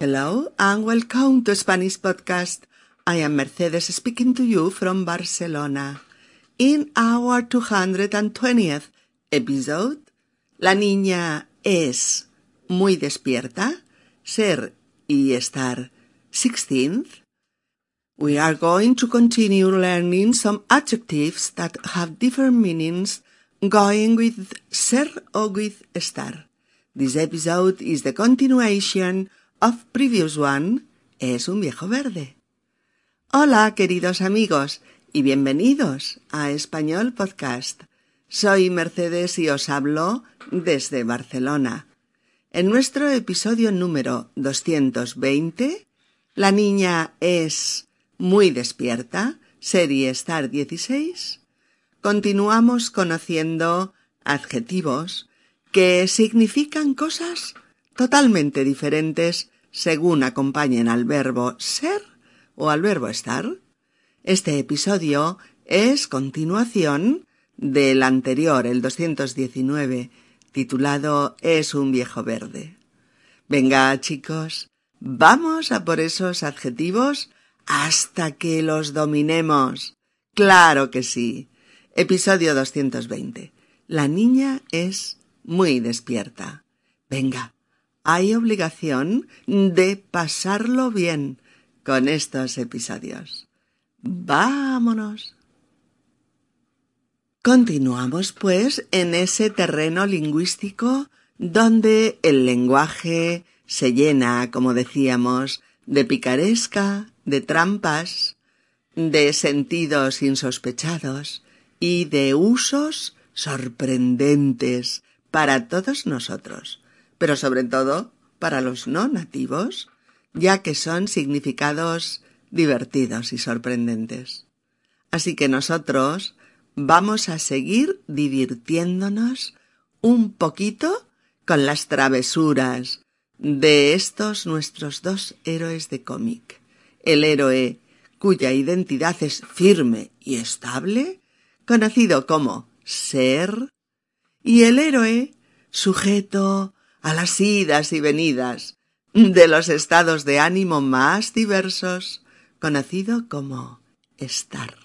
Hello and welcome to Spanish Podcast. I am Mercedes speaking to you from Barcelona. In our 220th episode, La niña es muy despierta, ser y estar 16th, we are going to continue learning some adjectives that have different meanings going with ser or with estar. This episode is the continuation of previous one es un viejo verde. Hola, queridos amigos, y bienvenidos a Español Podcast. Soy Mercedes y os hablo desde Barcelona. En nuestro episodio número 220, la niña es muy despierta, serie Star 16, continuamos conociendo adjetivos que significan cosas totalmente diferentes según acompañen al verbo ser o al verbo estar. Este episodio es continuación del anterior, el 219, titulado Es un viejo verde. Venga, chicos, vamos a por esos adjetivos hasta que los dominemos. Claro que sí. Episodio 220. La niña es muy despierta. Venga, hay obligación de pasarlo bien con estos episodios. Vámonos. Continuamos, pues, en ese terreno lingüístico donde el lenguaje se llena, como decíamos, de picaresca, de trampas, de sentidos insospechados y de usos sorprendentes para todos nosotros pero sobre todo para los no nativos, ya que son significados divertidos y sorprendentes. Así que nosotros vamos a seguir divirtiéndonos un poquito con las travesuras de estos nuestros dos héroes de cómic. El héroe cuya identidad es firme y estable, conocido como ser, y el héroe sujeto a las idas y venidas de los estados de ánimo más diversos, conocido como estar.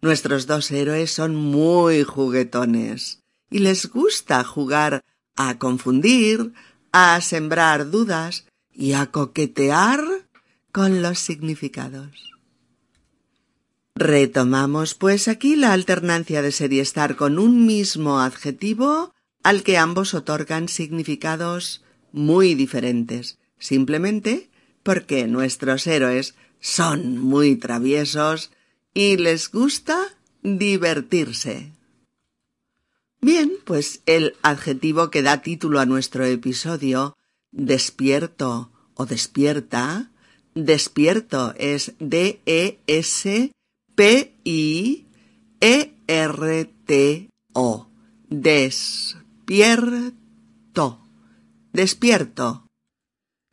Nuestros dos héroes son muy juguetones y les gusta jugar a confundir, a sembrar dudas y a coquetear con los significados. Retomamos pues aquí la alternancia de ser y estar con un mismo adjetivo al que ambos otorgan significados muy diferentes, simplemente porque nuestros héroes son muy traviesos y les gusta divertirse. Bien, pues el adjetivo que da título a nuestro episodio, despierto o despierta, despierto es D-E-S-P-I-E-R-T-O. Des despierto. Despierto.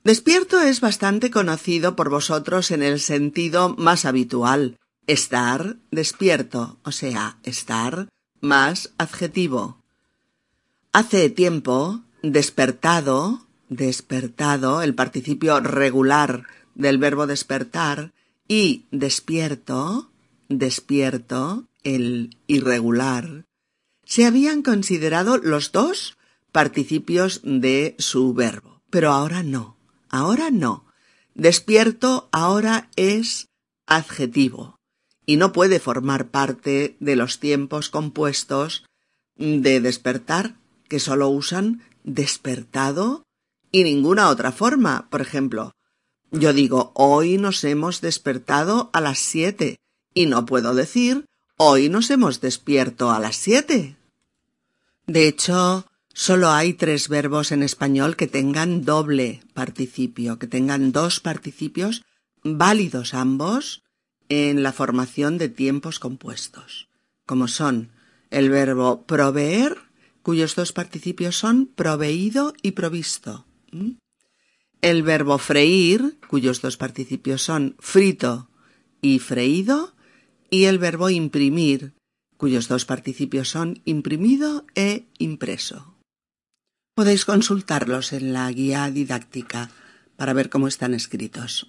Despierto es bastante conocido por vosotros en el sentido más habitual. Estar despierto, o sea, estar más adjetivo. Hace tiempo, despertado, despertado, el participio regular del verbo despertar, y despierto, despierto, el irregular, se habían considerado los dos participios de su verbo. Pero ahora no, ahora no. Despierto ahora es adjetivo y no puede formar parte de los tiempos compuestos de despertar, que solo usan despertado y ninguna otra forma. Por ejemplo, yo digo hoy nos hemos despertado a las siete y no puedo decir hoy nos hemos despierto a las siete. De hecho, solo hay tres verbos en español que tengan doble participio, que tengan dos participios válidos ambos en la formación de tiempos compuestos, como son el verbo proveer, cuyos dos participios son proveído y provisto. El verbo freír, cuyos dos participios son frito y freído, y el verbo imprimir, cuyos dos participios son imprimido e impreso. Podéis consultarlos en la guía didáctica para ver cómo están escritos.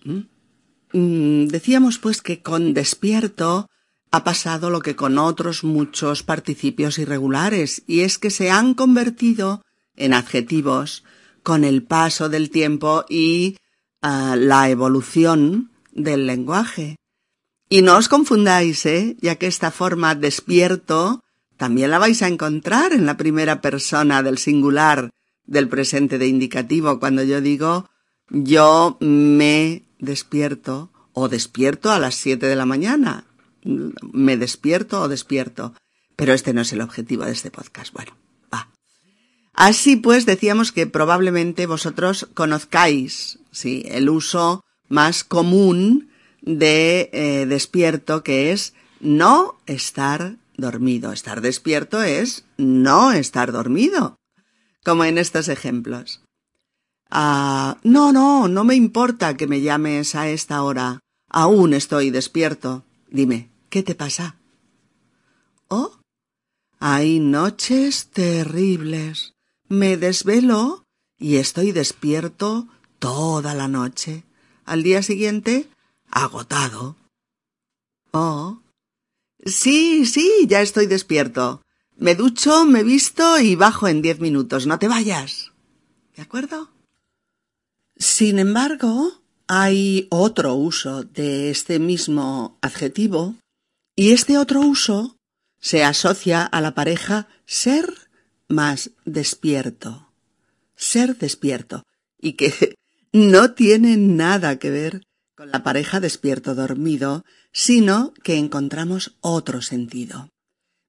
Mm, decíamos pues que con despierto ha pasado lo que con otros muchos participios irregulares, y es que se han convertido en adjetivos con el paso del tiempo y ah, la evolución del lenguaje. Y no os confundáis, ¿eh? ya que esta forma despierto también la vais a encontrar en la primera persona del singular del presente de indicativo cuando yo digo yo me despierto o despierto a las siete de la mañana. Me despierto o despierto. Pero este no es el objetivo de este podcast. Bueno, va. Así pues, decíamos que probablemente vosotros conozcáis, sí, el uso más común de eh, despierto, que es no estar dormido. Estar despierto es no estar dormido, como en estos ejemplos. Ah, no, no, no me importa que me llames a esta hora. Aún estoy despierto. Dime, ¿qué te pasa? Oh, hay noches terribles. Me desvelo y estoy despierto toda la noche. Al día siguiente, agotado. Oh. Sí, sí, ya estoy despierto. Me ducho, me visto y bajo en diez minutos. No te vayas. ¿De acuerdo? Sin embargo, hay otro uso de este mismo adjetivo y este otro uso se asocia a la pareja ser más despierto. Ser despierto y que no tiene nada que ver con la pareja despierto dormido, sino que encontramos otro sentido.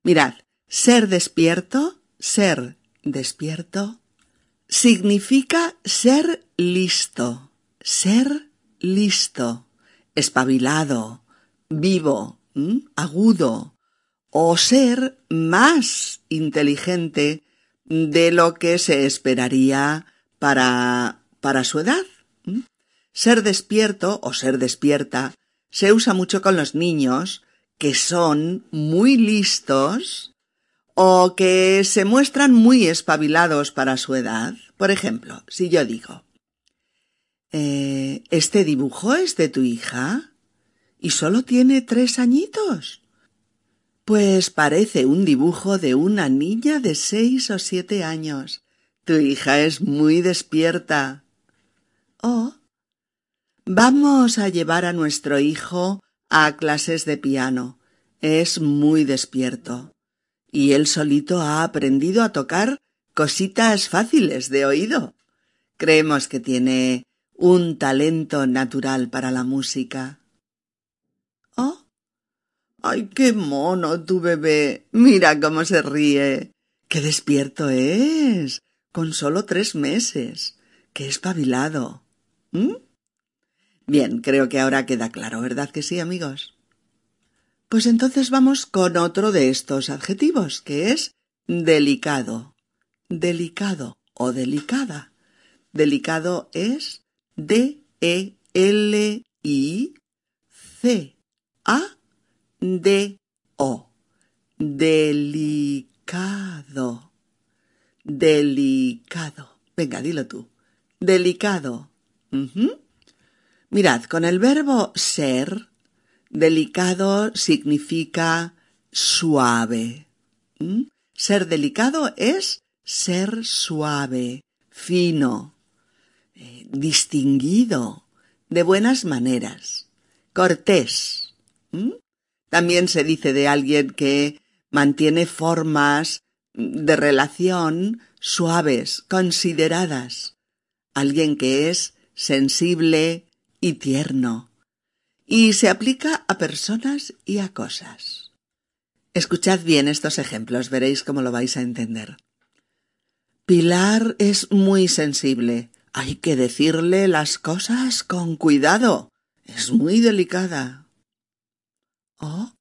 Mirad, ser despierto, ser despierto, significa ser listo, ser listo, espabilado, vivo, agudo, o ser más inteligente de lo que se esperaría para, para su edad. Ser despierto o ser despierta se usa mucho con los niños que son muy listos o que se muestran muy espabilados para su edad. Por ejemplo, si yo digo, eh, ¿este dibujo es de tu hija? ¿Y solo tiene tres añitos? Pues parece un dibujo de una niña de seis o siete años. Tu hija es muy despierta. Oh, vamos a llevar a nuestro hijo a clases de piano. Es muy despierto y él solito ha aprendido a tocar cositas fáciles de oído. Creemos que tiene un talento natural para la música. Oh. Ay, qué mono tu bebé. Mira cómo se ríe. Qué despierto es. Con solo tres meses. Qué espabilado. ¿Mm? Bien, creo que ahora queda claro, ¿verdad que sí, amigos? Pues entonces vamos con otro de estos adjetivos, que es delicado. Delicado o delicada. Delicado es D-E-L-I-C-A-D-O. Delicado. Delicado. Venga, dilo tú. Delicado. Mirad, con el verbo ser Delicado significa suave. ¿Mm? Ser delicado es ser suave, fino, eh, distinguido, de buenas maneras, cortés. ¿Mm? También se dice de alguien que mantiene formas de relación suaves, consideradas. Alguien que es sensible y tierno y se aplica a personas y a cosas. Escuchad bien estos ejemplos, veréis cómo lo vais a entender. Pilar es muy sensible. Hay que decirle las cosas con cuidado. Es muy delicada. Oh,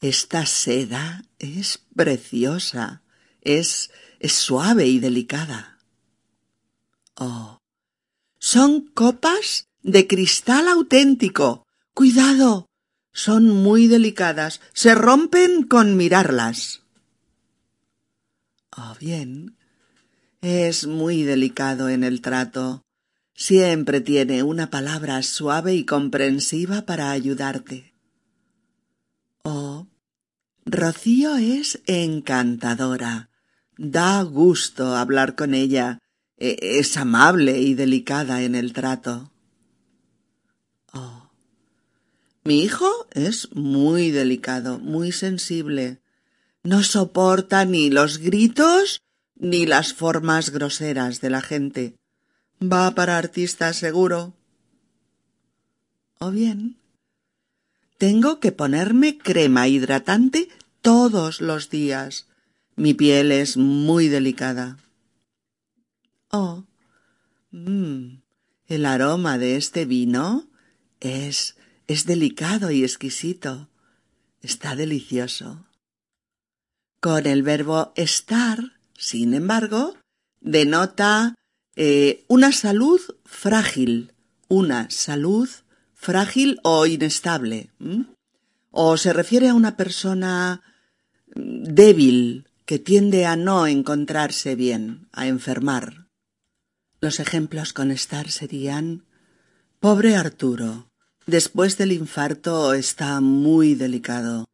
esta seda es preciosa. Es, es suave y delicada. Oh, son copas de cristal auténtico. Cuidado. Son muy delicadas. Se rompen con mirarlas. Oh, bien. Es muy delicado en el trato. Siempre tiene una palabra suave y comprensiva para ayudarte. Oh, Rocío es encantadora. Da gusto hablar con ella. E, es amable y delicada en el trato. Oh. Mi hijo es muy delicado, muy sensible. No soporta ni los gritos ni las formas groseras de la gente. Va para artista seguro. O bien, tengo que ponerme crema hidratante todos los días. Mi piel es muy delicada. Oh, el aroma de este vino es es delicado y exquisito. Está delicioso. Con el verbo estar, sin embargo, denota eh, una salud frágil, una salud frágil o inestable. O se refiere a una persona mm, débil que tiende a no encontrarse bien, a enfermar. Los ejemplos con estar serían Pobre Arturo, después del infarto está muy delicado.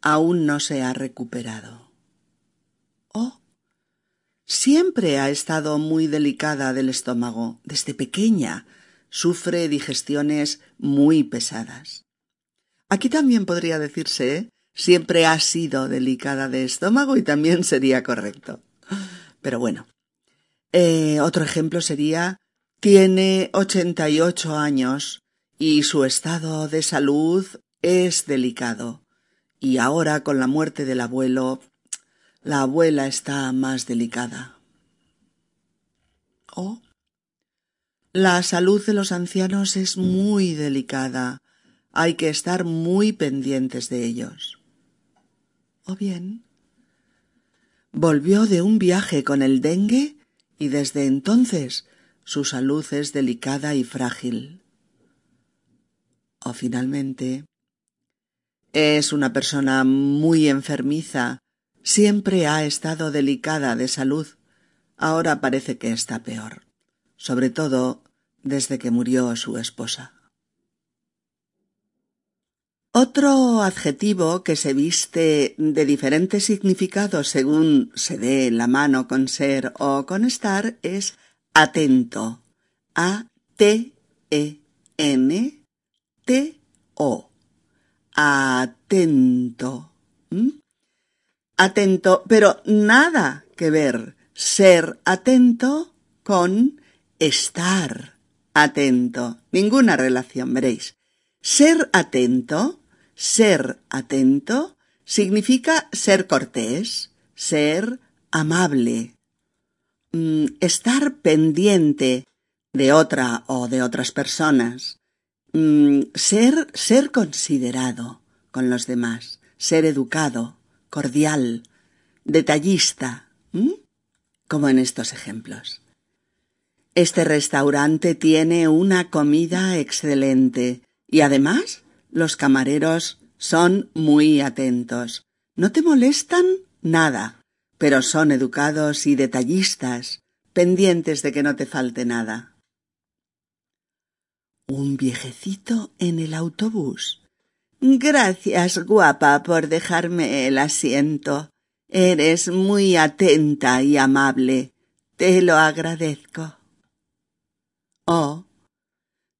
Aún no se ha recuperado. Oh, Siempre ha estado muy delicada del estómago. Desde pequeña sufre digestiones muy pesadas. Aquí también podría decirse siempre ha sido delicada de estómago y también sería correcto. Pero bueno. Eh, otro ejemplo sería tiene ochenta y ocho años y su estado de salud es delicado. Y ahora con la muerte del abuelo la abuela está más delicada. Oh. La salud de los ancianos es muy delicada. Hay que estar muy pendientes de ellos. O bien, volvió de un viaje con el dengue y desde entonces su salud es delicada y frágil. O finalmente, es una persona muy enfermiza Siempre ha estado delicada de salud. Ahora parece que está peor, sobre todo desde que murió su esposa. Otro adjetivo que se viste de diferentes significados según se dé la mano con ser o con estar es atento. A-T-E-N-T-O. Atento. ¿Mm? atento, pero nada que ver ser atento con estar atento. Ninguna relación, veréis. Ser atento, ser atento, significa ser cortés, ser amable, mm, estar pendiente de otra o de otras personas, mm, ser, ser considerado con los demás, ser educado, cordial, detallista, como en estos ejemplos. Este restaurante tiene una comida excelente y además los camareros son muy atentos. No te molestan nada, pero son educados y detallistas, pendientes de que no te falte nada. Un viejecito en el autobús Gracias, guapa, por dejarme el asiento. Eres muy atenta y amable. Te lo agradezco. Oh,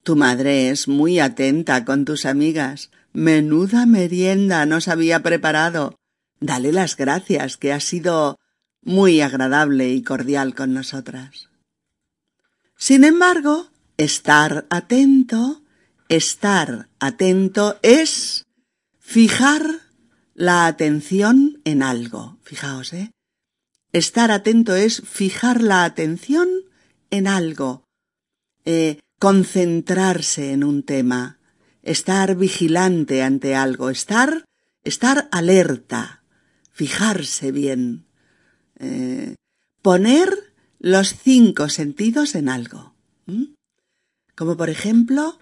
tu madre es muy atenta con tus amigas. Menuda merienda nos había preparado. Dale las gracias, que ha sido muy agradable y cordial con nosotras. Sin embargo, estar atento Estar atento es fijar la atención en algo. Fijaos, ¿eh? Estar atento es fijar la atención en algo, eh, concentrarse en un tema, estar vigilante ante algo, estar, estar alerta, fijarse bien, eh, poner los cinco sentidos en algo. Como por ejemplo,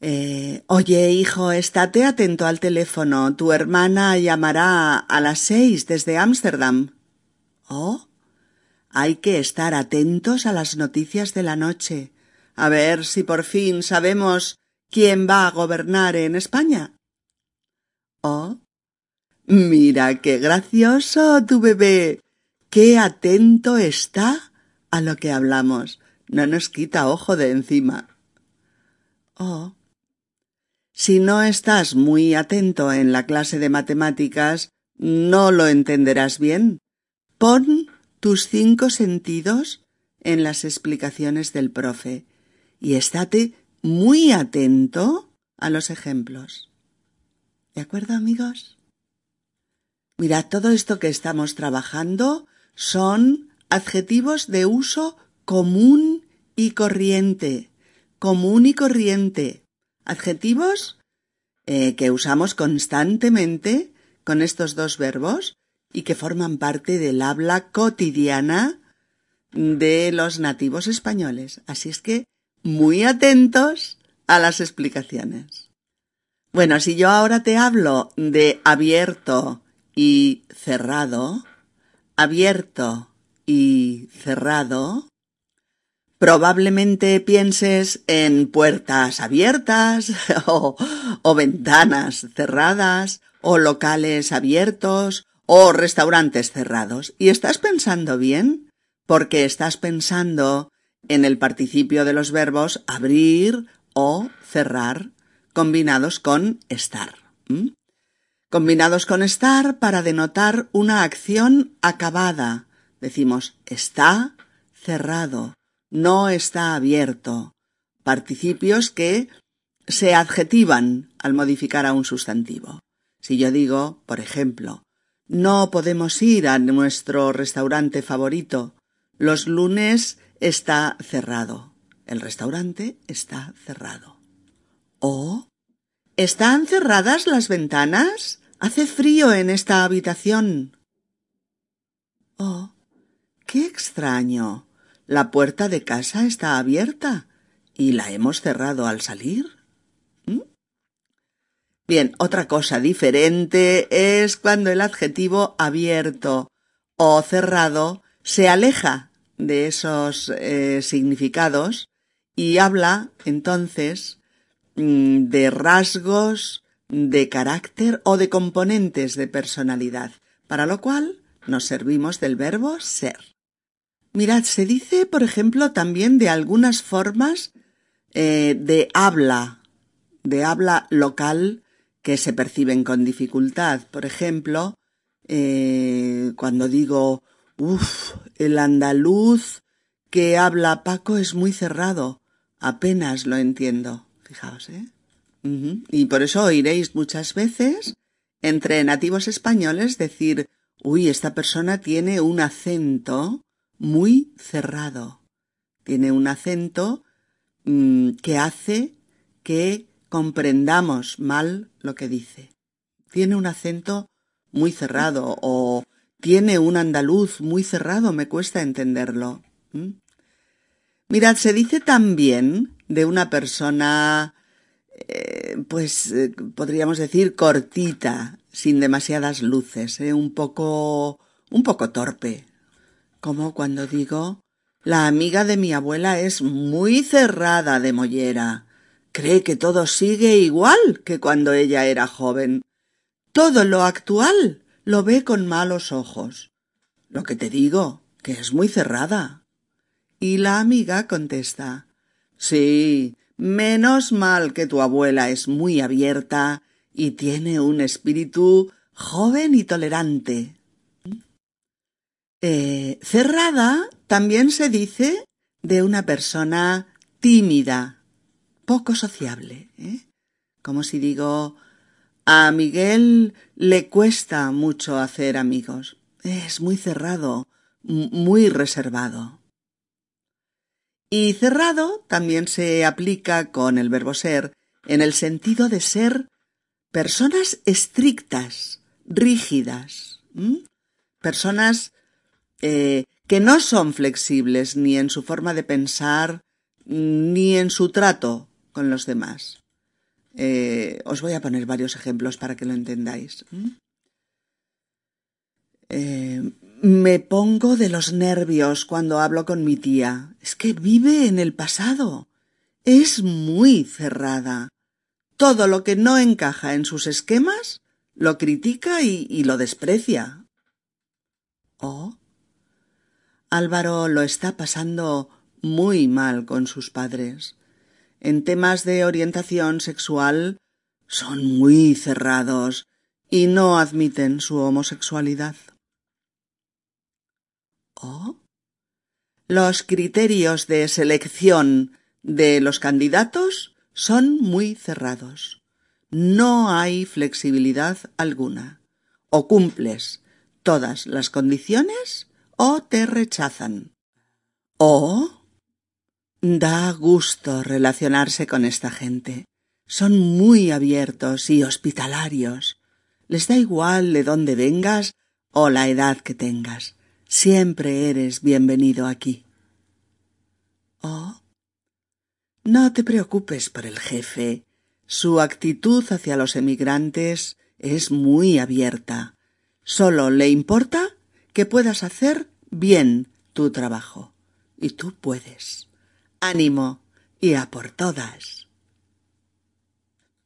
eh, oye, hijo, estate atento al teléfono. Tu hermana llamará a las seis desde Ámsterdam. Oh, hay que estar atentos a las noticias de la noche, a ver si por fin sabemos quién va a gobernar en España. Oh, mira qué gracioso tu bebé. Qué atento está a lo que hablamos. No nos quita ojo de encima. Oh. Si no estás muy atento en la clase de matemáticas, no lo entenderás bien. Pon tus cinco sentidos en las explicaciones del profe y estate muy atento a los ejemplos. ¿De acuerdo, amigos? Mirad, todo esto que estamos trabajando son adjetivos de uso común y corriente. Común y corriente. Adjetivos eh, que usamos constantemente con estos dos verbos y que forman parte del habla cotidiana de los nativos españoles. Así es que muy atentos a las explicaciones. Bueno, si yo ahora te hablo de abierto y cerrado, abierto y cerrado, probablemente pienses en puertas abiertas o, ventanas cerradas o locales abiertos o restaurantes cerrados. ¿Y estás pensando bien? Porque estás pensando en el participio de los verbos abrir o cerrar combinados con estar. Combinados con estar para denotar una acción acabada. Decimos está cerrado, no está abierto. Participios que se adjetivan al modificar a un sustantivo. Si yo digo, por ejemplo, no podemos ir a nuestro restaurante favorito. Los lunes está cerrado. El restaurante está cerrado. ¿O están cerradas las ventanas? Hace frío en esta habitación. Oh, qué extraño. La puerta de casa está abierta y la hemos cerrado al salir. ¿Mm? Bien, otra cosa diferente es cuando el adjetivo abierto o cerrado se aleja de esos eh, significados y habla entonces mm, de rasgos de carácter o de componentes de personalidad, para lo cual nos servimos del verbo ser. Mirad, se dice, por ejemplo, también de algunas formas eh, de habla, de habla local que se perciben con dificultad. Por ejemplo, eh, cuando digo Uf, el andaluz que habla Paco es muy cerrado. Apenas lo entiendo. Fijaos, ¿eh? Y por eso oiréis muchas veces entre nativos españoles decir, uy, esta persona tiene un acento muy cerrado. Tiene un acento mm, que hace que comprendamos mal lo que dice. Tiene un acento muy cerrado o tiene un andaluz muy cerrado, me cuesta entenderlo. ¿Mm? Mirad, se dice también de una persona, eh, pues eh, podríamos decir cortita, sin demasiadas luces, ¿eh? un poco, un poco torpe. Como cuando digo, la amiga de mi abuela es muy cerrada de mollera. Cree que todo sigue igual que cuando ella era joven. Todo lo actual lo ve con malos ojos. Lo que te digo, que es muy cerrada. Y la amiga contesta Sí, menos mal que tu abuela es muy abierta y tiene un espíritu joven y tolerante. Eh, cerrada también se dice de una persona tímida, poco sociable. ¿eh? Como si digo, a Miguel le cuesta mucho hacer amigos. Es muy cerrado, muy reservado. Y cerrado también se aplica con el verbo ser en el sentido de ser personas estrictas, rígidas, personas eh, que no son flexibles ni en su forma de pensar ni en su trato con los demás. Eh, os voy a poner varios ejemplos para que lo entendáis. Eh, Me pongo de los nervios cuando hablo con mi tía. Es que vive en el pasado. Es muy cerrada. Todo lo que no encaja en sus esquemas lo critica y, y lo desprecia. Oh. Álvaro lo está pasando muy mal con sus padres. En temas de orientación sexual son muy cerrados y no admiten su homosexualidad. ¿Oh? Los criterios de selección de los candidatos son muy cerrados. No hay flexibilidad alguna. O cumples todas las condiciones o te rechazan. O da gusto relacionarse con esta gente. Son muy abiertos y hospitalarios. Les da igual de dónde vengas o la edad que tengas. Siempre eres bienvenido aquí. Oh. No te preocupes por el jefe. Su actitud hacia los emigrantes es muy abierta. Solo le importa que puedas hacer bien tu trabajo. Y tú puedes. Ánimo y a por todas.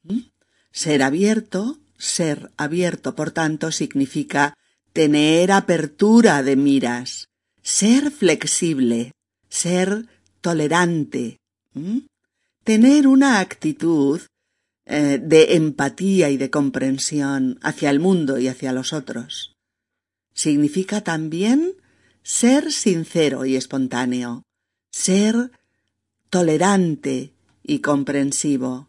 ¿Mm? Ser abierto ser abierto, por tanto, significa tener apertura de miras, ser flexible, ser tolerante, tener una actitud eh, de empatía y de comprensión hacia el mundo y hacia los otros. Significa también ser sincero y espontáneo, ser tolerante y comprensivo,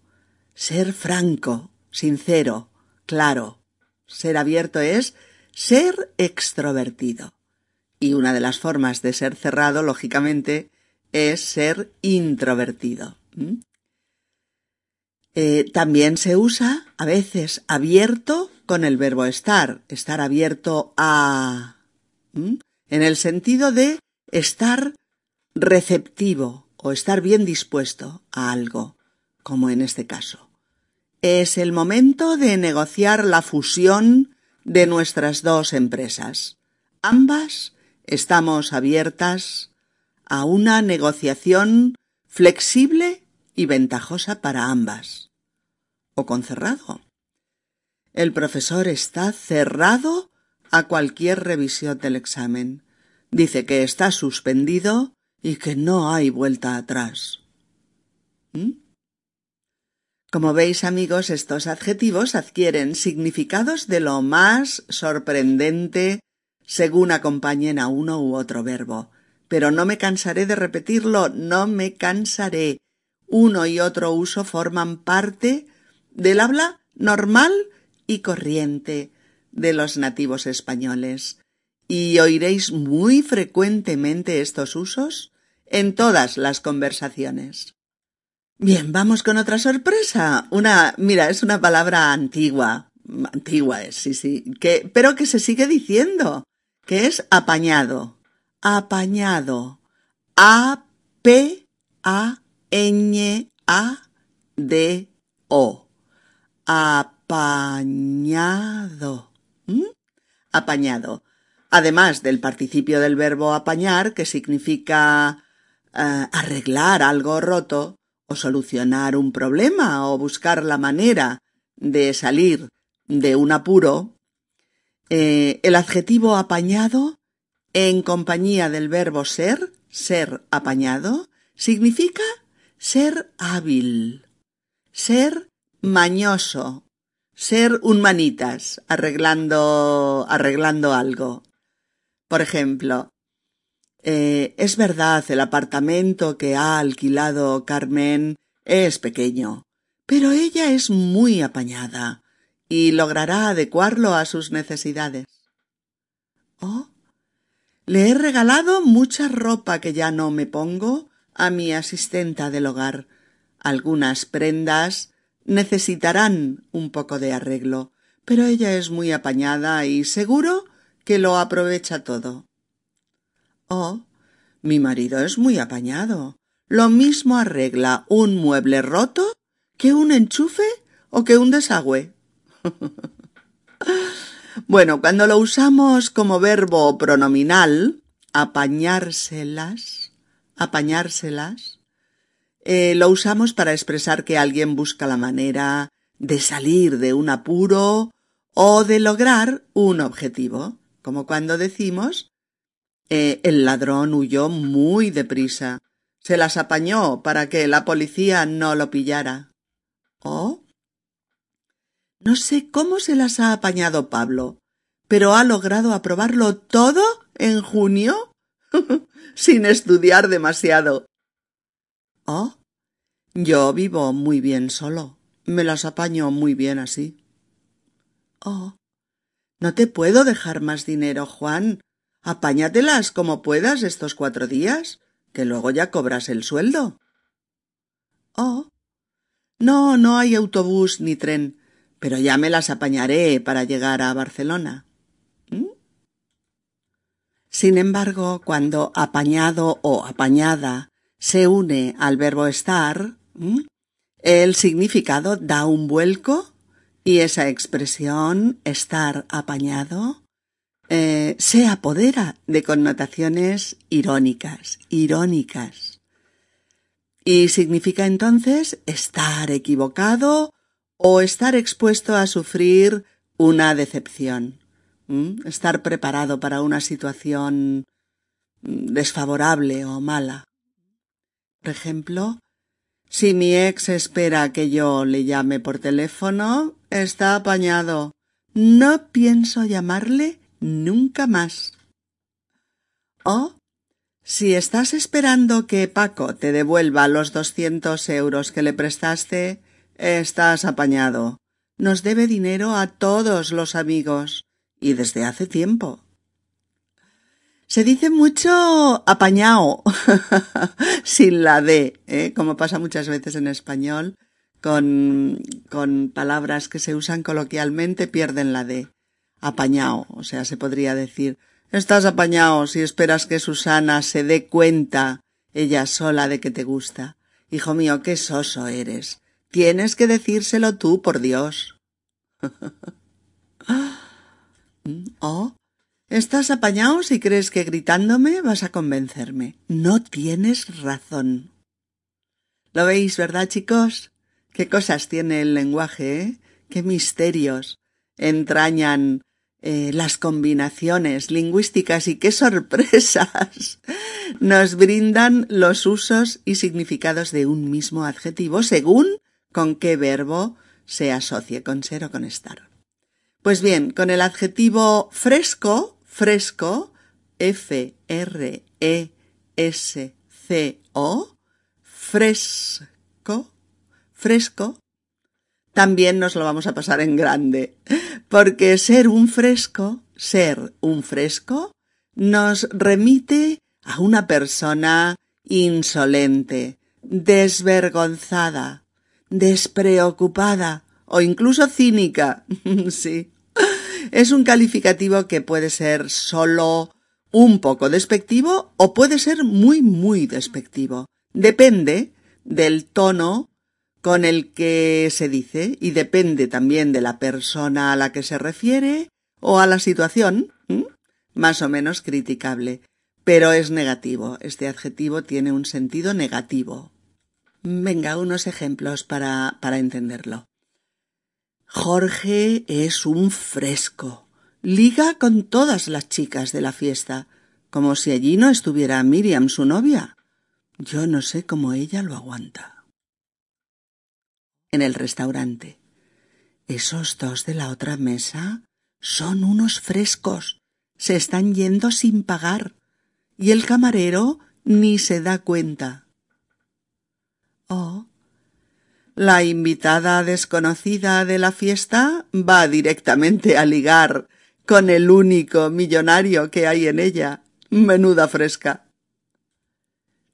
ser franco, sincero, Claro, ser abierto es ser extrovertido. Y una de las formas de ser cerrado, lógicamente, es ser introvertido. Eh, también se usa a veces abierto con el verbo estar, estar abierto a... en el sentido de estar receptivo o estar bien dispuesto a algo, como en este caso. Es el momento de negociar la fusión de nuestras dos empresas. Ambas estamos abiertas a una negociación flexible y ventajosa para ambas. O con cerrado. El profesor está cerrado a cualquier revisión del examen. Dice que está suspendido y que no hay vuelta atrás. ¿Mm? Como veis amigos, estos adjetivos adquieren significados de lo más sorprendente según acompañen a uno u otro verbo. Pero no me cansaré de repetirlo, no me cansaré. Uno y otro uso forman parte del habla normal y corriente de los nativos españoles. Y oiréis muy frecuentemente estos usos en todas las conversaciones. Bien, vamos con otra sorpresa. Una, mira, es una palabra antigua. Antigua es, sí, sí. Que, pero que se sigue diciendo. Que es apañado. Apañado. A, P, A, Ñ, A, D, O. Apañado. ¿Mm? Apañado. Además del participio del verbo apañar, que significa eh, arreglar algo roto, o solucionar un problema o buscar la manera de salir de un apuro, eh, el adjetivo apañado, en compañía del verbo ser, ser apañado, significa ser hábil, ser mañoso, ser un manitas arreglando, arreglando algo. Por ejemplo, eh, es verdad, el apartamento que ha alquilado Carmen es pequeño, pero ella es muy apañada y logrará adecuarlo a sus necesidades. Oh, le he regalado mucha ropa que ya no me pongo a mi asistenta del hogar. Algunas prendas necesitarán un poco de arreglo, pero ella es muy apañada y seguro que lo aprovecha todo. Oh, mi marido es muy apañado. Lo mismo arregla un mueble roto que un enchufe o que un desagüe. Bueno, cuando lo usamos como verbo pronominal, apañárselas, apañárselas, eh, lo usamos para expresar que alguien busca la manera de salir de un apuro o de lograr un objetivo, como cuando decimos eh, el ladrón huyó muy deprisa. Se las apañó para que la policía no lo pillara. ¿Oh? No sé cómo se las ha apañado Pablo, pero ha logrado aprobarlo todo en junio sin estudiar demasiado. Oh, yo vivo muy bien solo. Me las apaño muy bien así. Oh, no te puedo dejar más dinero, Juan. Apáñatelas como puedas estos cuatro días, que luego ya cobras el sueldo. Oh. No, no hay autobús ni tren, pero ya me las apañaré para llegar a Barcelona. Sin embargo, cuando apañado o apañada se une al verbo estar, el significado da un vuelco y esa expresión estar apañado eh, se apodera de connotaciones irónicas, irónicas. Y significa entonces estar equivocado o estar expuesto a sufrir una decepción, estar preparado para una situación desfavorable o mala. Por ejemplo, si mi ex espera que yo le llame por teléfono, está apañado. No pienso llamarle nunca más. O si estás esperando que Paco te devuelva los doscientos euros que le prestaste, estás apañado. Nos debe dinero a todos los amigos y desde hace tiempo. Se dice mucho apañao sin la D, ¿eh? como pasa muchas veces en español, con, con palabras que se usan coloquialmente pierden la D. Apañao, o sea, se podría decir Estás apañao si esperas que Susana se dé cuenta ella sola de que te gusta. Hijo mío, qué soso eres. Tienes que decírselo tú, por Dios. oh, Estás apañado si crees que gritándome vas a convencerme. No tienes razón. ¿Lo veis, verdad, chicos? Qué cosas tiene el lenguaje, ¿eh? Qué misterios entrañan eh, las combinaciones lingüísticas y qué sorpresas nos brindan los usos y significados de un mismo adjetivo según con qué verbo se asocie con ser o con estar. Pues bien, con el adjetivo fresco fresco, F-R-E-S-C-O, fresco, fresco, también nos lo vamos a pasar en grande, porque ser un fresco, ser un fresco, nos remite a una persona insolente, desvergonzada, despreocupada o incluso cínica. sí. Es un calificativo que puede ser solo un poco despectivo o puede ser muy, muy despectivo. Depende del tono con el que se dice y depende también de la persona a la que se refiere o a la situación, más o menos criticable. Pero es negativo. Este adjetivo tiene un sentido negativo. Venga, unos ejemplos para, para entenderlo. Jorge es un fresco. Liga con todas las chicas de la fiesta, como si allí no estuviera Miriam, su novia. Yo no sé cómo ella lo aguanta. En el restaurante. Esos dos de la otra mesa son unos frescos. Se están yendo sin pagar. Y el camarero ni se da cuenta. Oh, la invitada desconocida de la fiesta va directamente a ligar con el único millonario que hay en ella. Menuda fresca.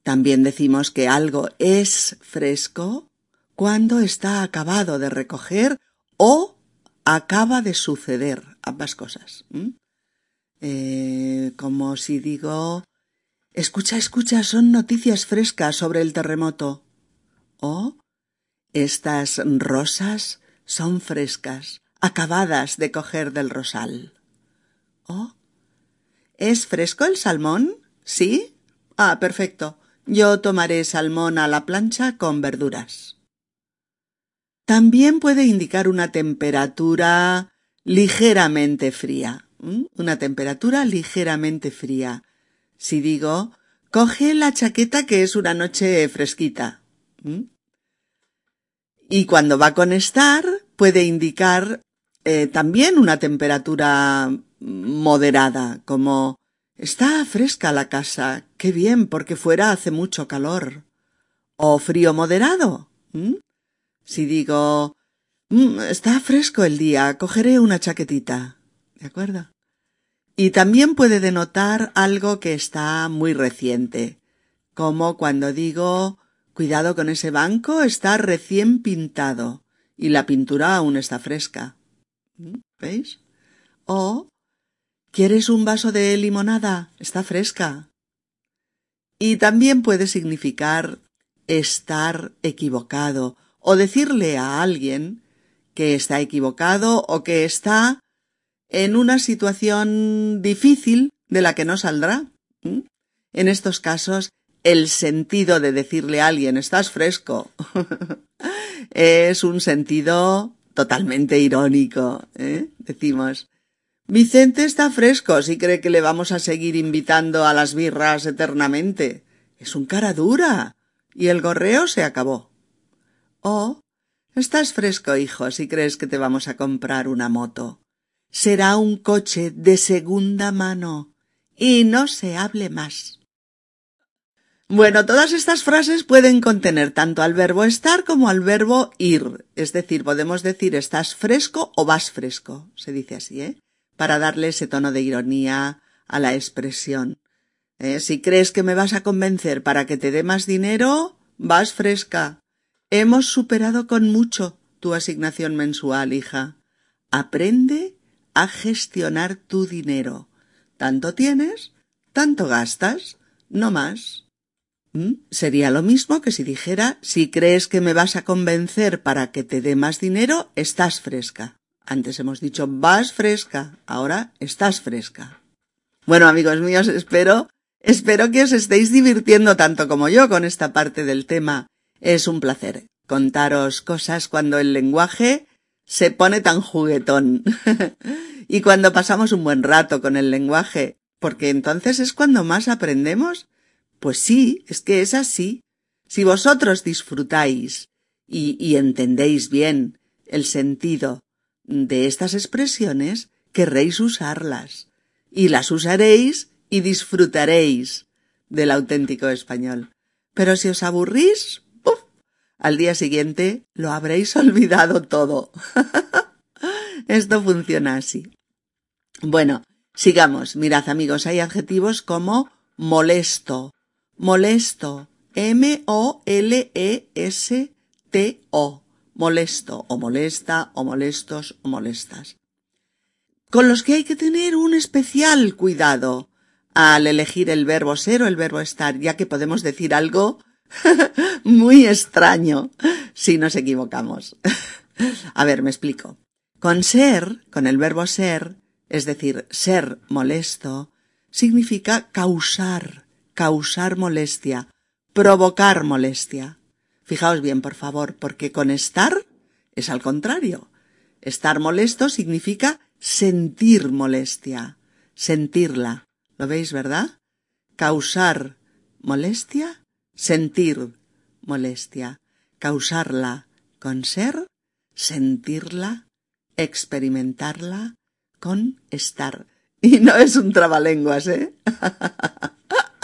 También decimos que algo es fresco cuando está acabado de recoger o acaba de suceder, ambas cosas. Eh, como si digo, escucha, escucha, son noticias frescas sobre el terremoto. O estas rosas son frescas, acabadas de coger del rosal. Oh. ¿Es fresco el salmón? ¿Sí? Ah, perfecto. Yo tomaré salmón a la plancha con verduras. También puede indicar una temperatura ligeramente fría. Una temperatura ligeramente fría. Si digo, coge la chaqueta que es una noche fresquita. Y cuando va con estar, puede indicar eh, también una temperatura moderada, como está fresca la casa, qué bien, porque fuera hace mucho calor. O frío moderado. Si digo mm, está fresco el día, cogeré una chaquetita. ¿De acuerdo? Y también puede denotar algo que está muy reciente, como cuando digo Cuidado con ese banco, está recién pintado y la pintura aún está fresca. ¿Veis? O ¿Quieres un vaso de limonada? Está fresca. Y también puede significar estar equivocado o decirle a alguien que está equivocado o que está en una situación difícil de la que no saldrá. En estos casos el sentido de decirle a alguien estás fresco es un sentido totalmente irónico. ¿eh? Decimos Vicente está fresco si cree que le vamos a seguir invitando a las birras eternamente. Es un cara dura. Y el gorreo se acabó. Oh, estás fresco, hijo, si crees que te vamos a comprar una moto. Será un coche de segunda mano. Y no se hable más. Bueno, todas estas frases pueden contener tanto al verbo estar como al verbo ir. Es decir, podemos decir estás fresco o vas fresco. Se dice así, ¿eh? Para darle ese tono de ironía a la expresión. ¿Eh? Si crees que me vas a convencer para que te dé más dinero, vas fresca. Hemos superado con mucho tu asignación mensual, hija. Aprende a gestionar tu dinero. Tanto tienes, tanto gastas, no más. ¿Mm? Sería lo mismo que si dijera si crees que me vas a convencer para que te dé más dinero, estás fresca. Antes hemos dicho vas fresca, ahora estás fresca. Bueno, amigos míos, espero, espero que os estéis divirtiendo tanto como yo con esta parte del tema. Es un placer contaros cosas cuando el lenguaje se pone tan juguetón. y cuando pasamos un buen rato con el lenguaje, porque entonces es cuando más aprendemos pues sí, es que es así. Si vosotros disfrutáis y, entendéis bien el sentido de estas expresiones, querréis usarlas, y las usaréis y disfrutaréis del auténtico español. Pero si os aburrís, ¡puf! al día siguiente lo habréis olvidado todo. Esto funciona así. Bueno, sigamos. Mirad amigos, hay adjetivos como molesto, molesto, M-O-L-E-S-T-O, molesto. O molesta o molestos o molestas, con los que hay que tener un especial cuidado al elegir el verbo ser o el verbo estar, ya que podemos decir algo muy extraño si nos equivocamos. A ver, me explico. Con ser, con el verbo ser, es decir, ser molesto, significa causar, causar molestia, provocar molestia. Fijaos bien, por favor, porque con estar es al contrario. Estar molesto significa sentir molestia, sentirla. ¿Lo veis, verdad? Causar molestia, sentir molestia. Causarla con ser, sentirla, experimentarla con estar. Y no es un trabalenguas, ¿eh?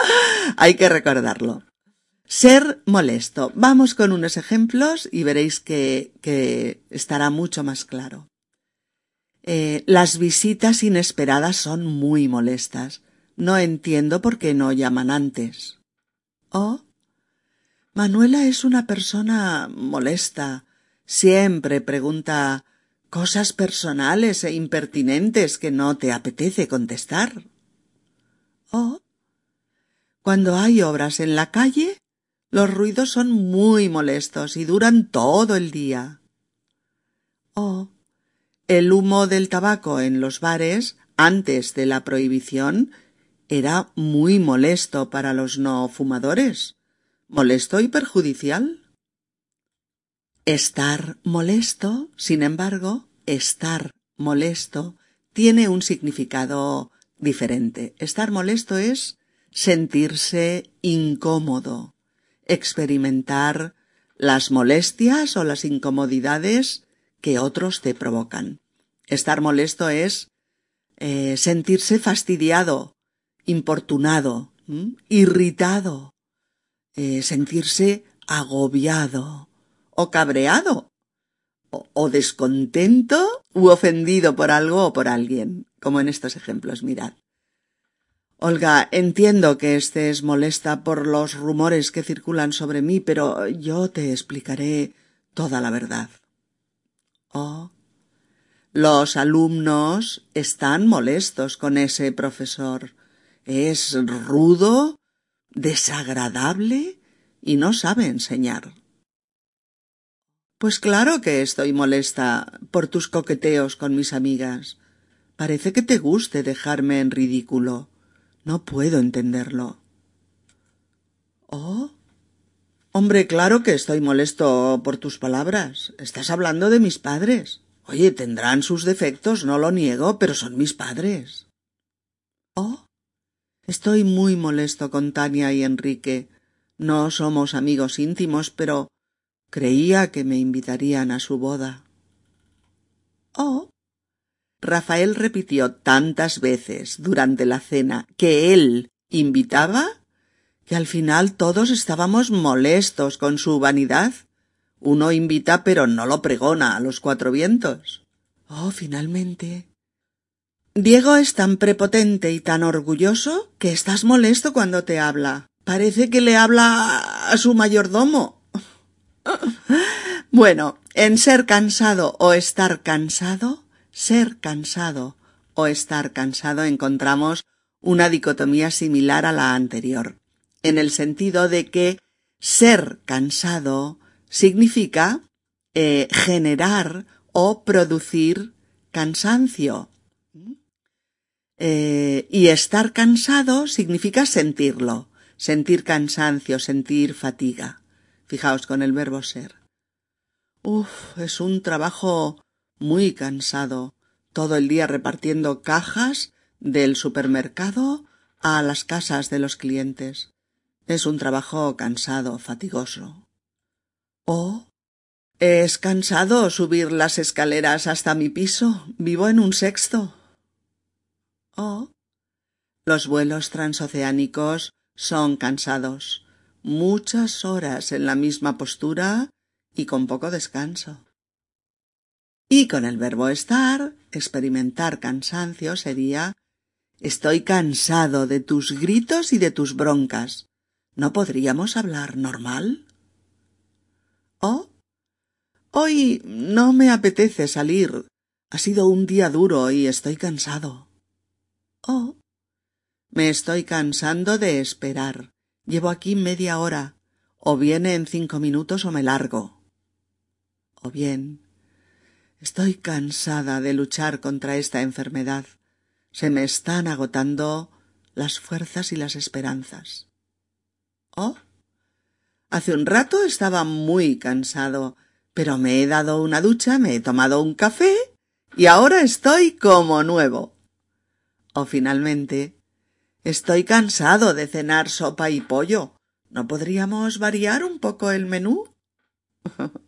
Hay que recordarlo. Ser molesto. Vamos con unos ejemplos y veréis que, estará mucho más claro. Eh, las visitas inesperadas son muy molestas. No entiendo por qué no llaman antes. Oh. Manuela es una persona molesta. Siempre pregunta cosas personales e impertinentes que no te apetece contestar. Oh. Cuando hay obras en la calle, los ruidos son muy molestos y duran todo el día. Oh, el humo del tabaco en los bares antes de la prohibición era muy molesto para los no fumadores, molesto y perjudicial. Estar molesto, sin embargo, estar molesto tiene un significado diferente. Estar molesto es sentirse incómodo, experimentar las molestias o las incomodidades que otros te provocan. Estar molesto es eh, sentirse fastidiado, importunado, irritado, eh, sentirse agobiado o cabreado o, o descontento u ofendido por algo o por alguien, como en estos ejemplos, mirad. Olga, entiendo que estés molesta por los rumores que circulan sobre mí, pero yo te explicaré toda la verdad. Oh. Los alumnos están molestos con ese profesor. Es rudo, desagradable y no sabe enseñar. Pues claro que estoy molesta por tus coqueteos con mis amigas. Parece que te guste dejarme en ridículo. No puedo entenderlo. Oh. Hombre, claro que estoy molesto por tus palabras. Estás hablando de mis padres. Oye, tendrán sus defectos, no lo niego, pero son mis padres. Oh. Estoy muy molesto con Tania y Enrique. No somos amigos íntimos, pero creía que me invitarían a su boda. Oh. Rafael repitió tantas veces durante la cena que él invitaba que al final todos estábamos molestos con su vanidad. Uno invita pero no lo pregona a los cuatro vientos. Oh, finalmente. Diego es tan prepotente y tan orgulloso que estás molesto cuando te habla. Parece que le habla a su mayordomo. bueno, en ser cansado o estar cansado ser cansado o estar cansado encontramos una dicotomía similar a la anterior, en el sentido de que ser cansado significa eh, generar o producir cansancio. Eh, y estar cansado significa sentirlo, sentir cansancio, sentir fatiga. Fijaos con el verbo ser. Uf, es un trabajo muy cansado, todo el día repartiendo cajas del supermercado a las casas de los clientes. Es un trabajo cansado, fatigoso. Oh. Es cansado subir las escaleras hasta mi piso. Vivo en un sexto. Oh. Los vuelos transoceánicos son cansados. Muchas horas en la misma postura y con poco descanso. Y con el verbo estar, experimentar cansancio sería Estoy cansado de tus gritos y de tus broncas. ¿No podríamos hablar normal? ¿Oh? Hoy no me apetece salir. Ha sido un día duro y estoy cansado. Oh. Me estoy cansando de esperar. Llevo aquí media hora. O viene en cinco minutos o me largo. O bien, Estoy cansada de luchar contra esta enfermedad. Se me están agotando las fuerzas y las esperanzas. Oh. Hace un rato estaba muy cansado, pero me he dado una ducha, me he tomado un café y ahora estoy como nuevo. O finalmente, estoy cansado de cenar sopa y pollo. ¿No podríamos variar un poco el menú?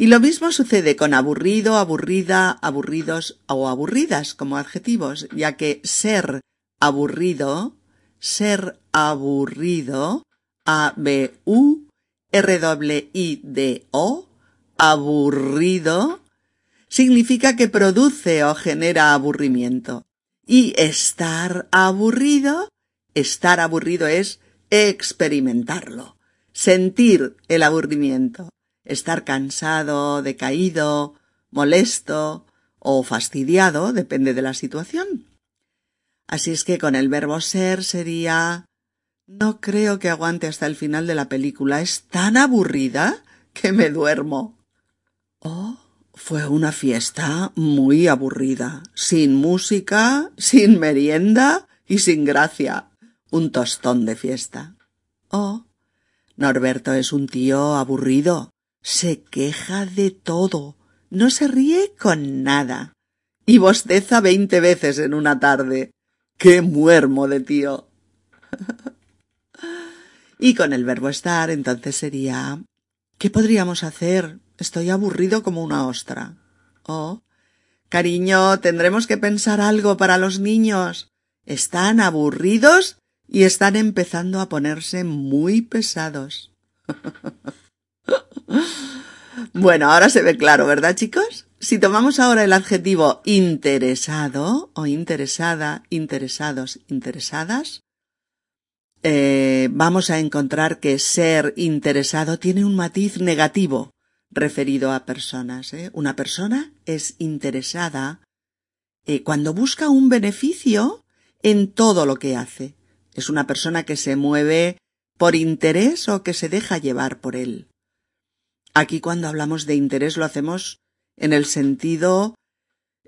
Y lo mismo sucede con aburrido, aburrida, aburridos o aburridas como adjetivos, ya que ser aburrido, ser aburrido, A, B, U, R, I, D, O, aburrido, significa que produce o genera aburrimiento. Y estar aburrido, estar aburrido es experimentarlo, sentir el aburrimiento estar cansado, decaído, molesto o fastidiado, depende de la situación. Así es que con el verbo ser sería no creo que aguante hasta el final de la película. Es tan aburrida que me duermo. Oh, Fue una fiesta muy aburrida, sin música, sin merienda y sin gracia. Un tostón de fiesta. Oh, Norberto es un tío aburrido. Se queja de todo. No se ríe con nada. Y bosteza veinte veces en una tarde. ¡Qué muermo de tío! y con el verbo estar entonces sería ¿Qué podríamos hacer? Estoy aburrido como una ostra. Oh. Cariño, tendremos que pensar algo para los niños. Están aburridos y están empezando a ponerse muy pesados. bueno, ahora se ve claro, ¿verdad, chicos? Si tomamos ahora el adjetivo interesado o interesada, interesados, interesadas, eh, vamos a encontrar que ser interesado tiene un matiz negativo referido a personas. ¿eh? Una persona es interesada eh, cuando busca un beneficio en todo lo que hace. Es una persona que se mueve por interés o que se deja llevar por él. Aquí cuando hablamos de interés lo hacemos en el sentido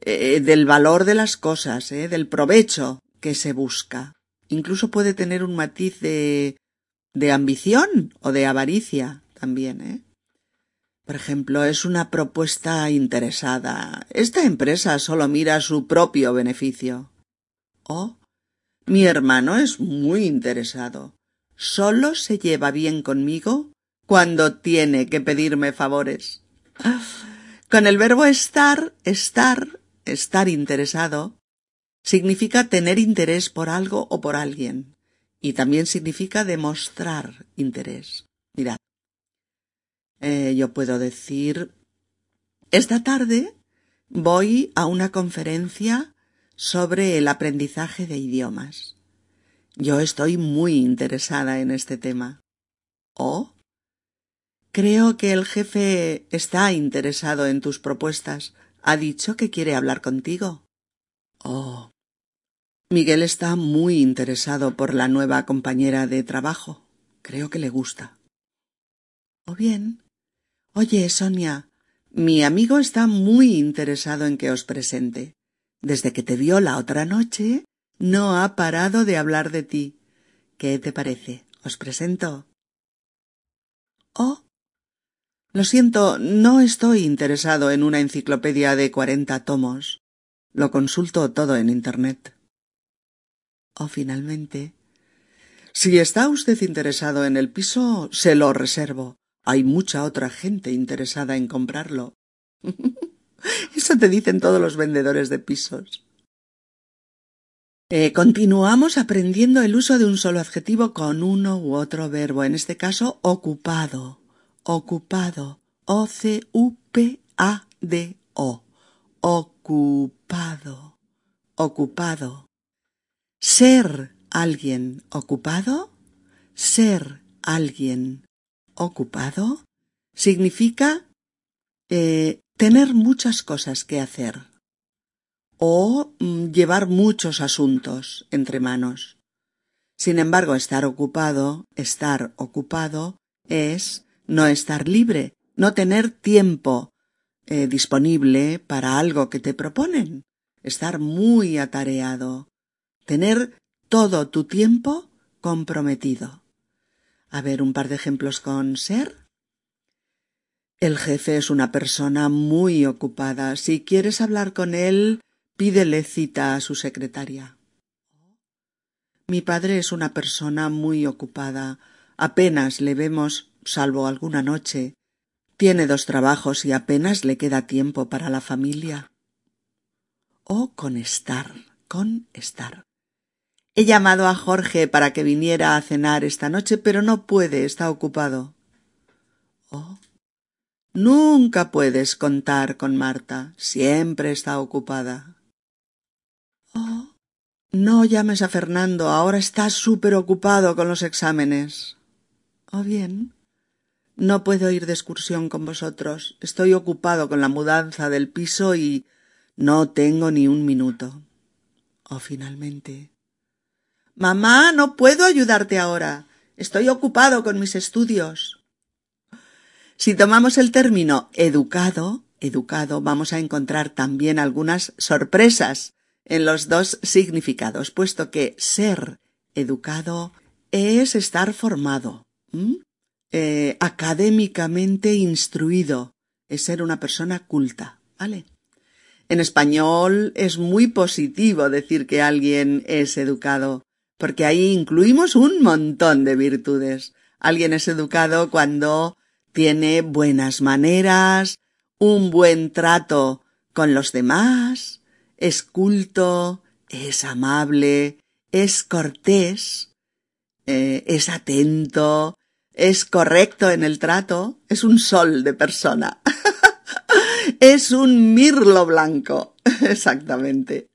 eh, del valor de las cosas, ¿eh? del provecho que se busca. Incluso puede tener un matiz de, de ambición o de avaricia también, ¿eh? Por ejemplo, es una propuesta interesada. Esta empresa solo mira su propio beneficio. O mi hermano es muy interesado. Solo se lleva bien conmigo cuando tiene que pedirme favores. Con el verbo estar, estar, estar interesado, significa tener interés por algo o por alguien, y también significa demostrar interés. Mirad, eh, yo puedo decir, esta tarde voy a una conferencia sobre el aprendizaje de idiomas. Yo estoy muy interesada en este tema. ¿O? Creo que el jefe está interesado en tus propuestas. Ha dicho que quiere hablar contigo. Oh. Miguel está muy interesado por la nueva compañera de trabajo. Creo que le gusta. O bien, Oye, Sonia, mi amigo está muy interesado en que os presente. Desde que te vio la otra noche, no ha parado de hablar de ti. ¿Qué te parece? ¿Os presento? Oh. Lo siento, no estoy interesado en una enciclopedia de cuarenta tomos. Lo consulto todo en Internet. O finalmente. Si está usted interesado en el piso, se lo reservo. Hay mucha otra gente interesada en comprarlo. Eso te dicen todos los vendedores de pisos. Eh, continuamos aprendiendo el uso de un solo adjetivo con uno u otro verbo, en este caso ocupado. Ocupado. O-C-U-P-A-D-O. Ocupado. Ocupado. Ser alguien ocupado. Ser alguien ocupado significa eh, tener muchas cosas que hacer o mm, llevar muchos asuntos entre manos. Sin embargo, estar ocupado, estar ocupado es no estar libre, no tener tiempo eh, disponible para algo que te proponen, estar muy atareado, tener todo tu tiempo comprometido. A ver un par de ejemplos con ser. El jefe es una persona muy ocupada. Si quieres hablar con él, pídele cita a su secretaria. Mi padre es una persona muy ocupada. Apenas le vemos, salvo alguna noche. Tiene dos trabajos y apenas le queda tiempo para la familia. O con estar, con estar. He llamado a Jorge para que viniera a cenar esta noche, pero no puede, está ocupado. Oh. Nunca puedes contar con Marta, siempre está ocupada. Oh. No llames a Fernando, ahora está súper ocupado con los exámenes. Oh bien. No puedo ir de excursión con vosotros. Estoy ocupado con la mudanza del piso y no tengo ni un minuto. Oh, finalmente. Mamá, no puedo ayudarte ahora. Estoy ocupado con mis estudios. Si tomamos el término educado, educado vamos a encontrar también algunas sorpresas en los dos significados, puesto que ser educado es estar formado, eh, académicamente instruido, es ser una persona culta, ¿vale? En español es muy positivo decir que alguien es educado, porque ahí incluimos un montón de virtudes. Alguien es educado cuando tiene buenas maneras, un buen trato con los demás, es culto, es amable, es cortés, eh, es atento, es correcto en el trato, es un sol de persona. es un mirlo blanco. Exactamente.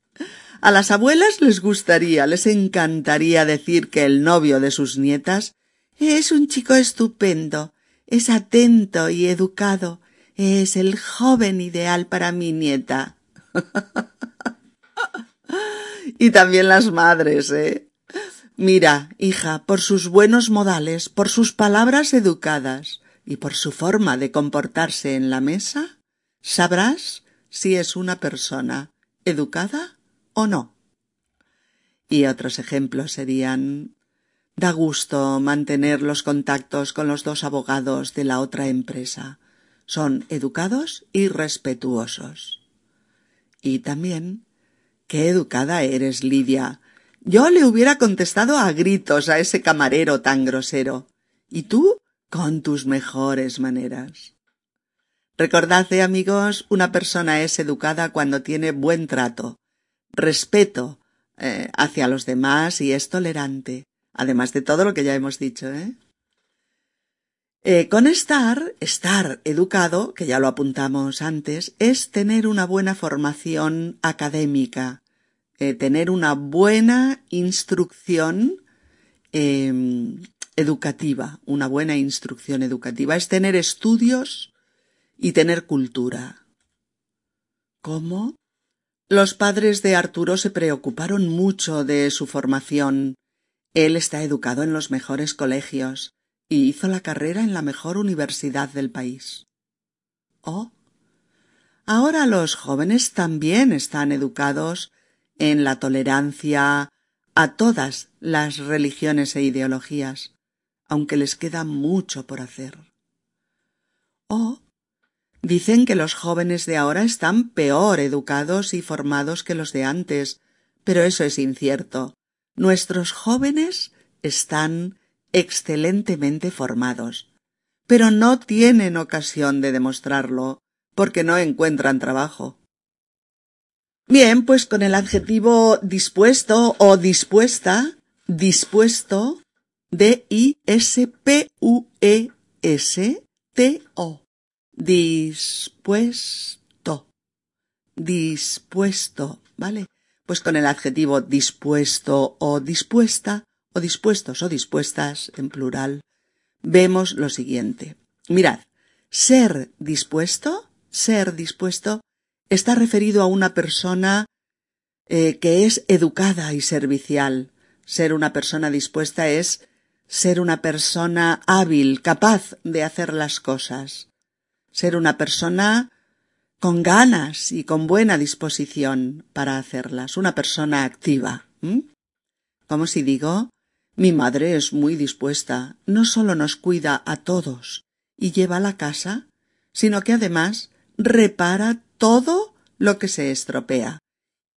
A las abuelas les gustaría, les encantaría decir que el novio de sus nietas es un chico estupendo, es atento y educado, es el joven ideal para mi nieta. y también las madres, ¿eh? Mira, hija, por sus buenos modales, por sus palabras educadas y por su forma de comportarse en la mesa, sabrás si es una persona educada o no. Y otros ejemplos serían Da gusto mantener los contactos con los dos abogados de la otra empresa. Son educados y respetuosos. Y también Qué educada eres, Lidia. Yo le hubiera contestado a gritos a ese camarero tan grosero. Y tú con tus mejores maneras. Recordad, eh, amigos, una persona es educada cuando tiene buen trato, respeto eh, hacia los demás y es tolerante, además de todo lo que ya hemos dicho, ¿eh? ¿eh? con estar, estar educado, que ya lo apuntamos antes, es tener una buena formación académica, eh, tener una buena instrucción em, educativa, una buena instrucción educativa, es tener estudios y tener cultura. ¿Cómo? Los padres de Arturo se preocuparon mucho de su formación. Él está educado en los mejores colegios y hizo la carrera en la mejor universidad del país. Oh. Ahora los jóvenes también están educados en la tolerancia a todas las religiones e ideologías, aunque les queda mucho por hacer. O dicen que los jóvenes de ahora están peor educados y formados que los de antes, pero eso es incierto. Nuestros jóvenes están excelentemente formados, pero no tienen ocasión de demostrarlo porque no encuentran trabajo. Bien, pues con el adjetivo dispuesto o dispuesta, dispuesto, D-I-S-P-U-E-S-T-O. Dispuesto. Dispuesto, ¿vale? Pues con el adjetivo dispuesto o dispuesta, o dispuestos o dispuestas, en plural, vemos lo siguiente. Mirad, ser dispuesto, ser dispuesto está referido a una persona eh, que es educada y servicial. Ser una persona dispuesta es ser una persona hábil, capaz de hacer las cosas. Ser una persona con ganas y con buena disposición para hacerlas. Una persona activa. Como si digo, mi madre es muy dispuesta. No solo nos cuida a todos y lleva la casa, sino que además repara todo lo que se estropea,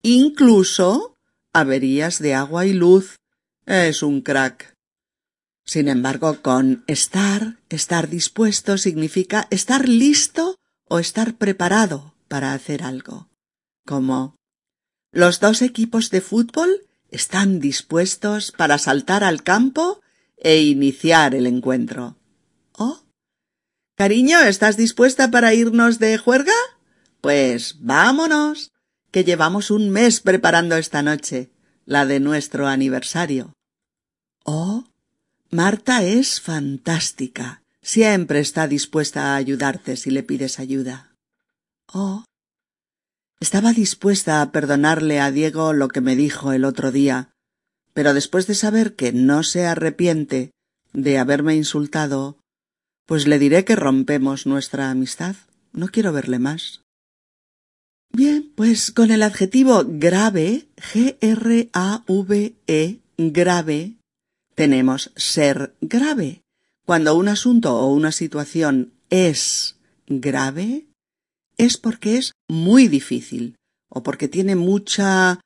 incluso averías de agua y luz. Es un crack. Sin embargo, con estar, estar dispuesto significa estar listo o estar preparado para hacer algo. Como los dos equipos de fútbol están dispuestos para saltar al campo e iniciar el encuentro. Oh. Cariño, ¿estás dispuesta para irnos de juerga? Pues vámonos, que llevamos un mes preparando esta noche, la de nuestro aniversario. Oh, Marta es fantástica. Siempre está dispuesta a ayudarte si le pides ayuda. Oh, estaba dispuesta a perdonarle a Diego lo que me dijo el otro día, pero después de saber que no se arrepiente de haberme insultado, pues le diré que rompemos nuestra amistad. no quiero verle más. Bien, pues con el adjetivo grave, G-R-A-V-E, grave, tenemos ser grave. Cuando un asunto o una situación es grave, es porque es muy difícil, o porque tiene mucha,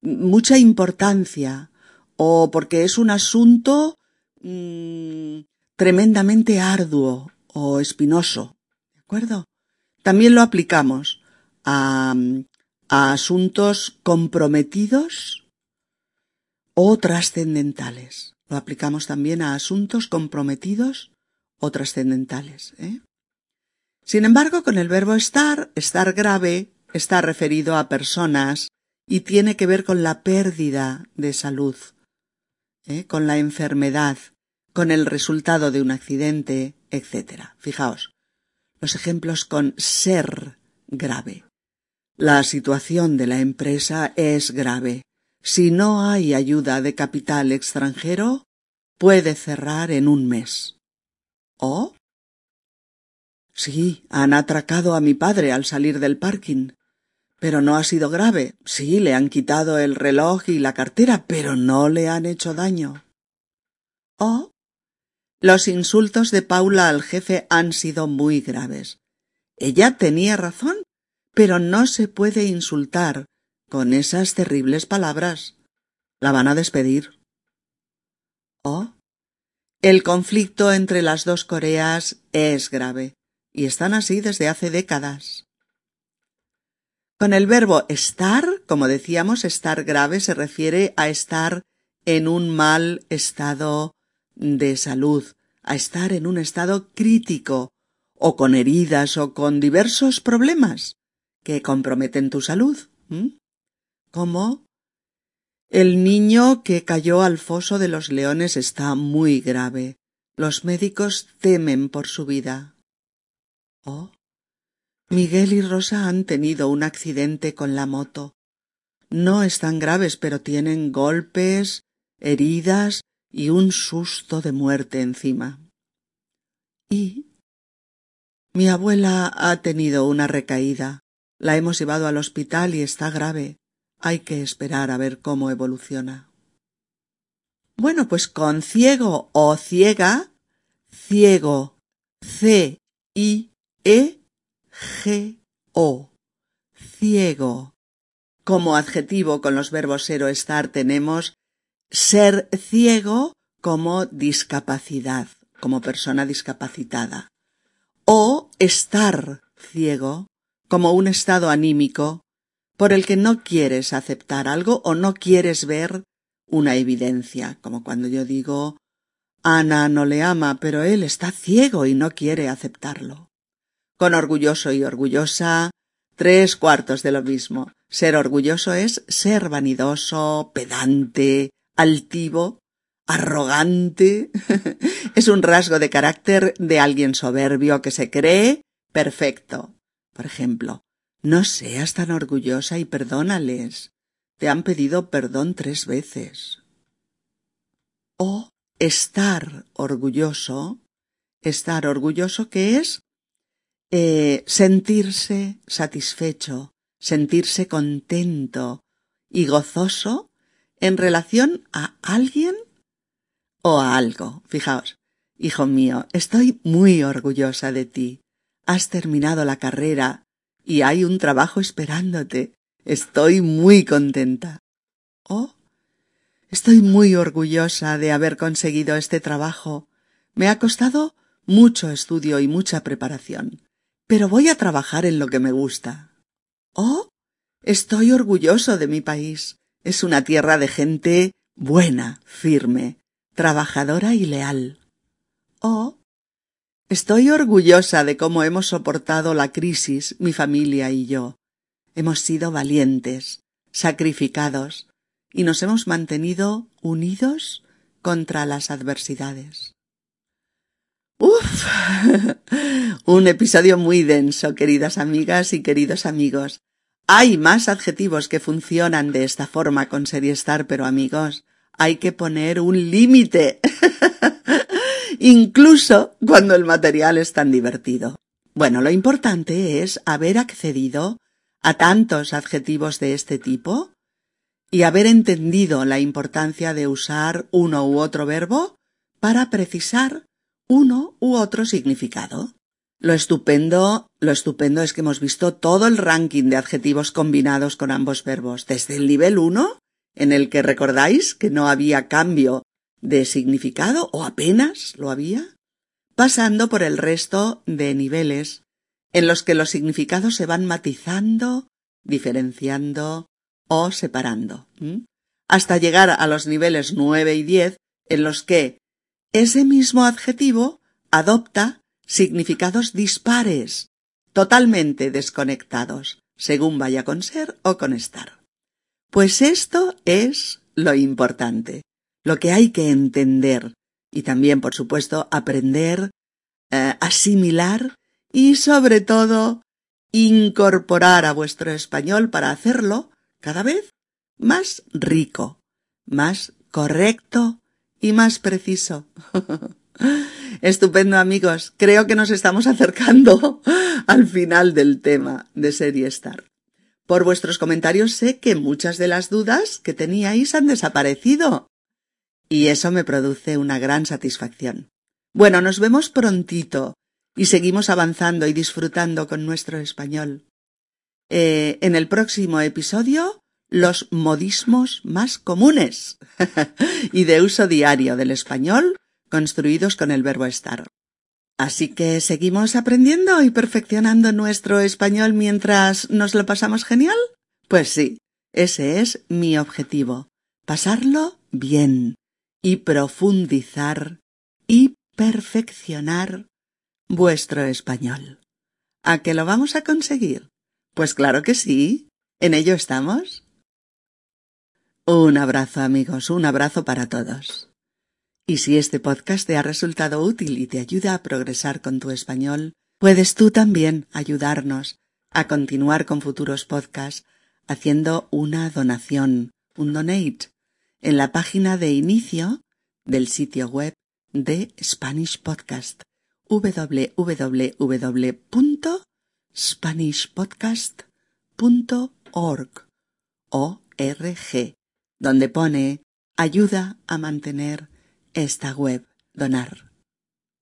mucha importancia, o porque es un asunto mmm, tremendamente arduo o espinoso. ¿De acuerdo? También lo aplicamos a, a asuntos comprometidos o trascendentales. Lo aplicamos también a asuntos comprometidos o trascendentales. ¿eh? Sin embargo, con el verbo estar, estar grave, está referido a personas y tiene que ver con la pérdida de salud, ¿eh? con la enfermedad, con el resultado de un accidente, etc. Fijaos, los ejemplos con ser grave. La situación de la empresa es grave. Si no hay ayuda de capital extranjero, puede cerrar en un mes. ¿O? Sí, han atracado a mi padre al salir del parking. Pero no ha sido grave. Sí, le han quitado el reloj y la cartera, pero no le han hecho daño. ¿O? Los insultos de Paula al jefe han sido muy graves. Ella tenía razón, pero no se puede insultar con esas terribles palabras. La van a despedir. ¿O? El conflicto entre las dos Coreas es grave, y están así desde hace décadas. Con el verbo estar, como decíamos, estar grave se refiere a estar en un mal estado de salud, a estar en un estado crítico, o con heridas o con diversos problemas que comprometen tu salud. Como el niño que cayó al foso de los leones está muy grave. Los médicos temen por su vida. Oh. Miguel y Rosa han tenido un accidente con la moto. No están graves, pero tienen golpes, heridas y un susto de muerte encima. Y mi abuela ha tenido una recaída. La hemos llevado al hospital y está grave. Hay que esperar a ver cómo evoluciona. Bueno, pues con ciego o ciega, ciego, C I E G-O. Ciego. Como adjetivo con los verbos ser o estar tenemos ser ciego como discapacidad, como persona discapacitada. O estar ciego como un estado anímico por el que no quieres aceptar algo o no quieres ver una evidencia, como cuando yo digo Ana no le ama, pero él está ciego y no quiere aceptarlo con orgulloso y orgullosa, tres cuartos de lo mismo. Ser orgulloso es ser vanidoso, pedante, altivo, arrogante. es un rasgo de carácter de alguien soberbio que se cree perfecto. Por ejemplo, no seas tan orgullosa y perdónales. Te han pedido perdón tres veces. O estar orgulloso, estar orgulloso que es eh, sentirse satisfecho, sentirse contento y gozoso en relación a alguien o a algo. Fijaos, hijo mío, estoy muy orgullosa de ti. Has terminado la carrera y hay un trabajo esperándote. Estoy muy contenta. Oh, estoy muy orgullosa de haber conseguido este trabajo. Me ha costado mucho estudio y mucha preparación pero voy a trabajar en lo que me gusta. Oh, estoy orgulloso de mi país. Es una tierra de gente buena, firme, trabajadora y leal. Oh, estoy orgullosa de cómo hemos soportado la crisis, mi familia y yo. Hemos sido valientes, sacrificados, y nos hemos mantenido unidos contra las adversidades. Uf, un episodio muy denso, queridas amigas y queridos amigos. Hay más adjetivos que funcionan de esta forma con estar, pero amigos, hay que poner un límite. Incluso cuando el material es tan divertido. Bueno, lo importante es haber accedido a tantos adjetivos de este tipo y haber entendido la importancia de usar uno u otro verbo para precisar uno u otro significado. Lo estupendo, lo estupendo es que hemos visto todo el ranking de adjetivos combinados con ambos verbos, desde el nivel 1, en el que recordáis que no había cambio de significado o apenas lo había, pasando por el resto de niveles en los que los significados se van matizando, diferenciando o separando, hasta llegar a los niveles 9 y 10 en los que ese mismo adjetivo adopta significados dispares, totalmente desconectados, según vaya con ser o con estar. Pues esto es lo importante, lo que hay que entender y también, por supuesto, aprender, eh, asimilar y, sobre todo, incorporar a vuestro español para hacerlo cada vez más rico, más correcto y más preciso. Estupendo amigos, creo que nos estamos acercando al final del tema de Serie Star. Por vuestros comentarios sé que muchas de las dudas que teníais han desaparecido y eso me produce una gran satisfacción. Bueno, nos vemos prontito y seguimos avanzando y disfrutando con nuestro español. Eh, en el próximo episodio, los modismos más comunes y de uso diario del español construidos con el verbo estar. Así que seguimos aprendiendo y perfeccionando nuestro español mientras nos lo pasamos genial. Pues sí, ese es mi objetivo, pasarlo bien y profundizar y perfeccionar vuestro español. ¿A qué lo vamos a conseguir? Pues claro que sí. ¿En ello estamos? Un abrazo amigos, un abrazo para todos. Y si este podcast te ha resultado útil y te ayuda a progresar con tu español, puedes tú también ayudarnos a continuar con futuros podcasts haciendo una donación, un donate, en la página de inicio del sitio web de Spanish Podcast www.spanishpodcast.org donde pone ayuda a mantener esta web donar.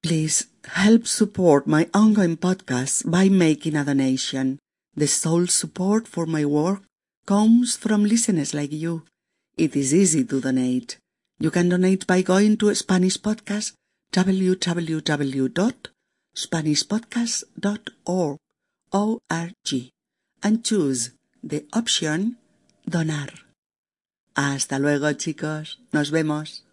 Please help support my ongoing podcast by making a donation. The sole support for my work comes from listeners like you. It is easy to donate. You can donate by going to Spanish Podcast www.spanishpodcast.org O-R-G, and choose the option Donar. Hasta luego chicos, nos vemos.